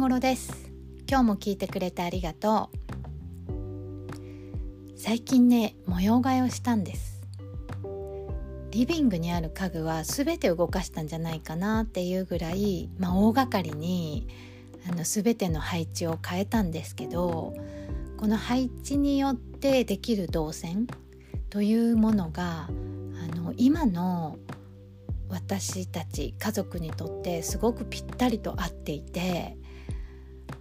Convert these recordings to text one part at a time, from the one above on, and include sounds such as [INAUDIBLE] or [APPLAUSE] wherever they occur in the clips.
ごろです。今日も聞いてくれてありがとう。最近ね模様替えをしたんです。リビングにある家具は全て動かしたんじゃないかなっていうぐらい、まあ、大掛かりにあの全ての配置を変えたんですけどこの配置によってできる動線というものがあの今の私たち家族にとってすごくぴったりと合っていて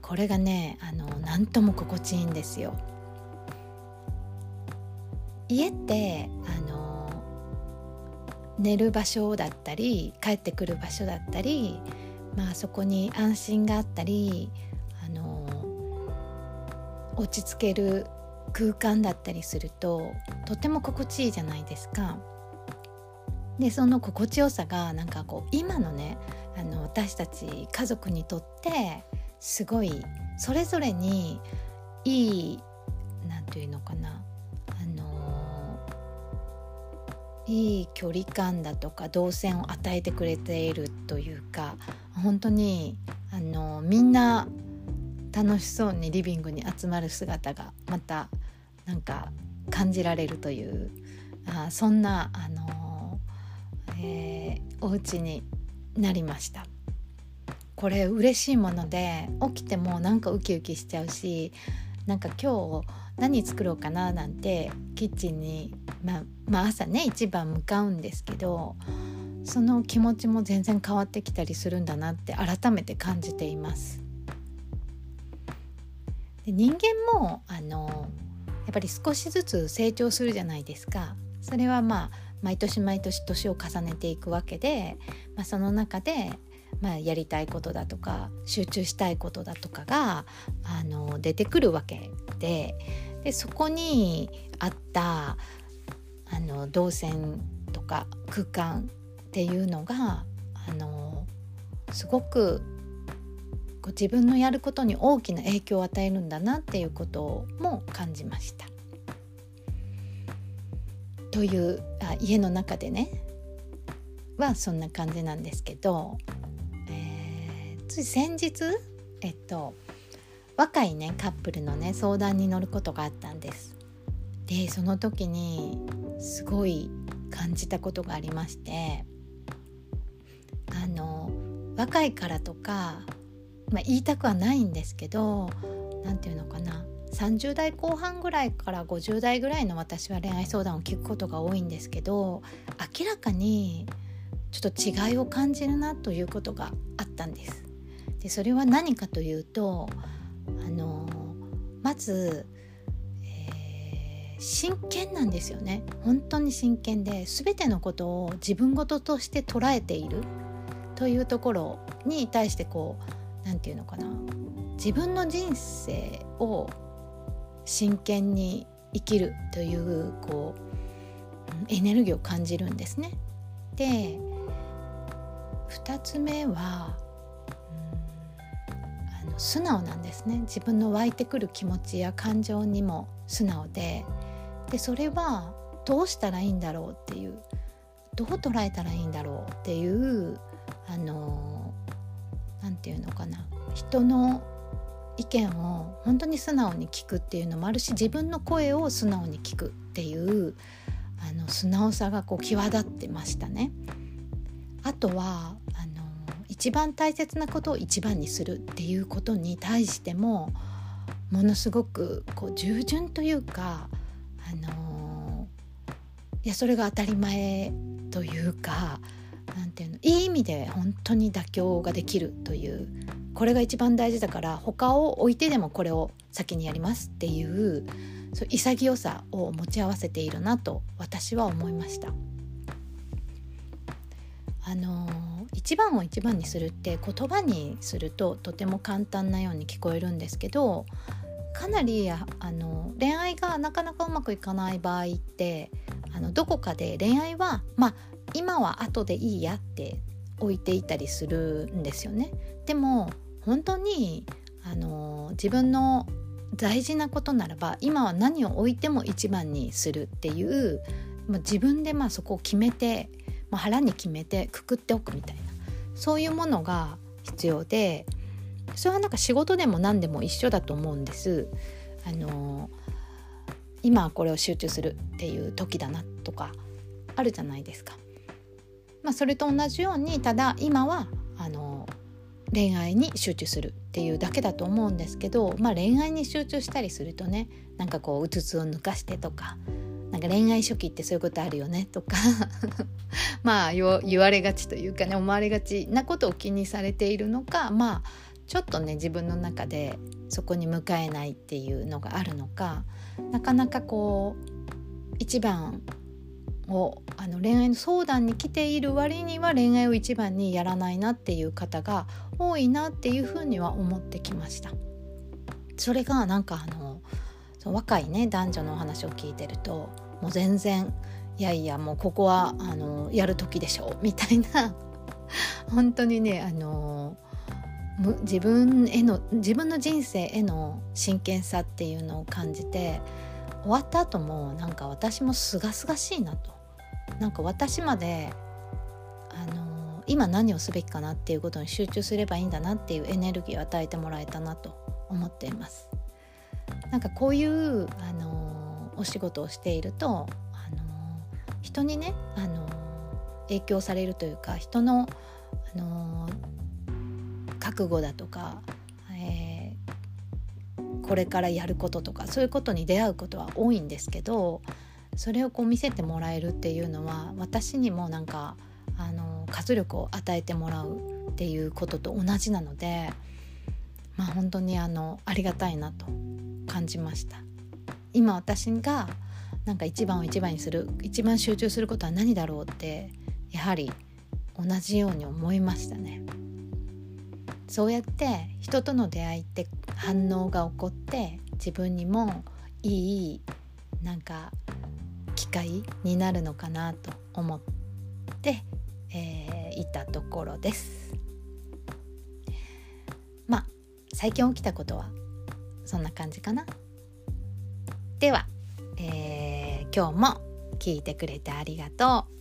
これがねあの何とも心地いいんですよ。家ってあの寝る場所だったり帰ってくる場所だったり、まあ、そこに安心があったりあの落ち着ける空間だったりするととても心地いいじゃないですか。でその心地よさがなんかこう今のねあの私たち家族にとってすごいそれぞれにいい何て言うのかなあのいい距離感だとか動線を与えてくれているというか本当にあのみんな楽しそうにリビングに集まる姿がまたなんか感じられるというあそんなあのえー、お家になりました。これ嬉しいもので起きてもなんかウキウキしちゃうしなんか今日何作ろうかななんてキッチンに、まあ、まあ朝ね一番向かうんですけどその気持ちも全然変わってきたりするんだなって改めて感じています。で人間もあのやっぱり少しずつ成長するじゃないですか。それはまあ毎年毎年年を重ねていくわけで、まあ、その中で、まあ、やりたいことだとか集中したいことだとかがあの出てくるわけででそこにあったあの動線とか空間っていうのがあのすごくこう自分のやることに大きな影響を与えるんだなっていうことも感じました。というあ家の中でねはそんな感じなんですけど、つい先日えっと若いねカップルのね相談に乗ることがあったんです。でその時にすごい感じたことがありましてあの若いからとか、まあ、言いたくはないんですけど何て言うのかな30代後半ぐらいから50代ぐらいの私は恋愛相談を聞くことが多いんですけど明らかにちょっと違いを感じるなということがあったんです。でそれは何かというとあのまず、えー、真剣なんですよね。本当に真剣で全てのことを自分事として捉えている。というところに対してこう何て言うのかな。自分の人生を真剣に生きるというこうエネルギーを感じるんですね。で2つ目は素直なんですね。自分の湧いてくる気持ちや感情にも素直で。でそれはどうしたらいいんだろうっていうどう捉えたらいいんだろうっていうあの何て言うのかな。人の意見を本当に素直に聞くっていうのもあるし自分の声を素直に聞くっていうあの素直さがこう際立ってましたね。あとはあの一番大切なことを一番にするっていうことに対してもものすごくこう従順というかあのいやそれが当たり前というかなんていうのいい意味で本当に妥協ができるというこれが一番大事だから他を置いてでもこれを先にやりますっていうそう潔さを持ち合わせているなと私は思いました。あの一番を一番にするって言葉にするととても簡単なように聞こえるんですけどかなりあの恋愛がなかなかうまくいかない場合ってあのどこかで恋愛はまあ今は後でいいやって置いていたりするんですよね。でも本当にあの自分の大事なことならば今は何を置いても一番にするっていう、まあ、自分でまあそこを決めて、まあ、腹に決めてくくっておくみたいなそういうものが必要でそれはなんか仕事でも何でも一緒だと思うんです。あの今はこれを集中するっていう時だなとかあるじゃないですか。まあ、それと同じようにただ今はあの恋愛に集中するっていうだけだと思うんですけど、まあ、恋愛に集中したりするとねなんかこううつつを抜かしてとかなんか恋愛初期ってそういうことあるよねとか [LAUGHS] まあ言われがちというかね思われがちなことを気にされているのかまあちょっとね自分の中でそこに向かえないっていうのがあるのかなかなかこう一番をあの恋愛の相談に来ている割には恋愛を一番にやらないなっていう方が多いなっていうふうには思ってきました。それがなんかあのその若いね男女のお話を聞いてるともう全然いやいやもうここはあのやる時でしょうみたいな [LAUGHS] 本当にねあの自分への自分の人生への真剣さっていうのを感じて終わった後もなんか私もすがすがしいなとなんか私まであの今何をすべきかなっていうことに集中すればいいんだなっていうエネルギーを与えてもらえたなと思っています。なんかこういうあのお仕事をしているとあの人にねあの影響されるというか人のあの覚悟だとか、えー、これからやることとかそういうことに出会うことは多いんですけどそれをこう見せてもらえるっていうのは私にもなんかあの活力を与えてもらうっていうことと同じなのでまあ本当にあのありがたいなと感じました。今私がなんか一番を一番にする一番集中することは何だろうってやはり同じように思いましたね。そうやって人との出会いって反応が起こって自分にもいいなんか機会になるのかなと思って、えー、いたところです。まあ最近起きたことはそんな感じかな。では、えー、今日も聞いてくれてありがとう。